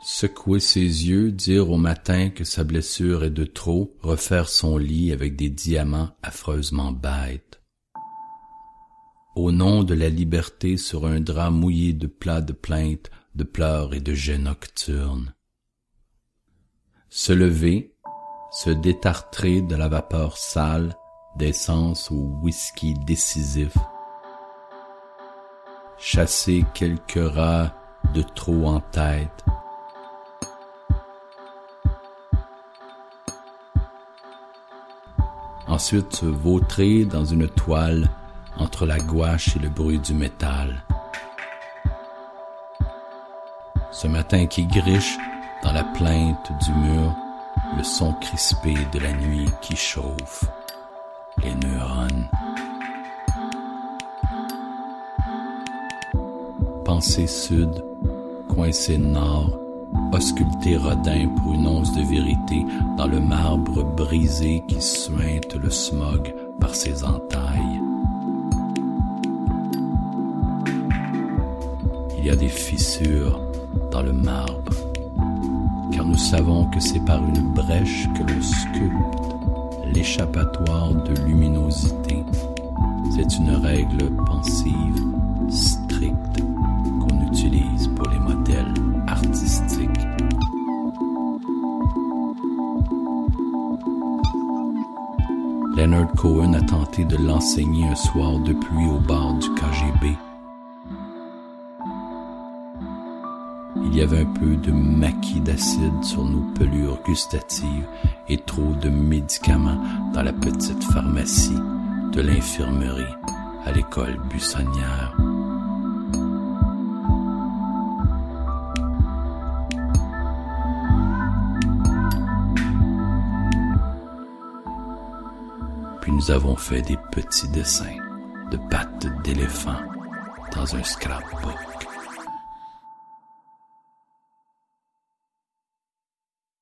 secouer ses yeux, dire au matin que sa blessure est de trop, refaire son lit avec des diamants affreusement bêtes. Au nom de la liberté sur un drap mouillé de plats de plaintes, de pleurs et de jets nocturnes. Se lever, se détartrer de la vapeur sale, d'essence au whisky décisif, chasser quelques rats de trop en tête, ensuite vautrer dans une toile entre la gouache et le bruit du métal. Ce matin qui griche dans la plainte du mur, le son crispé de la nuit qui chauffe les neurones. Pensée sud, coincée nord, ausculter Rodin pour une once de vérité dans le marbre brisé qui suinte le smog par ses entailles. Il y a des fissures dans le marbre, car nous savons que c'est par une brèche que l'on sculpte l'échappatoire de luminosité. C'est une règle pensive, Leonard Cohen a tenté de l'enseigner un soir de pluie au bord du KGB. Il y avait un peu de maquis d'acide sur nos pelures gustatives et trop de médicaments dans la petite pharmacie de l'infirmerie à l'école buissonnière. Puis nous avons fait des petits dessins de pattes d'éléphant dans un scrapbook.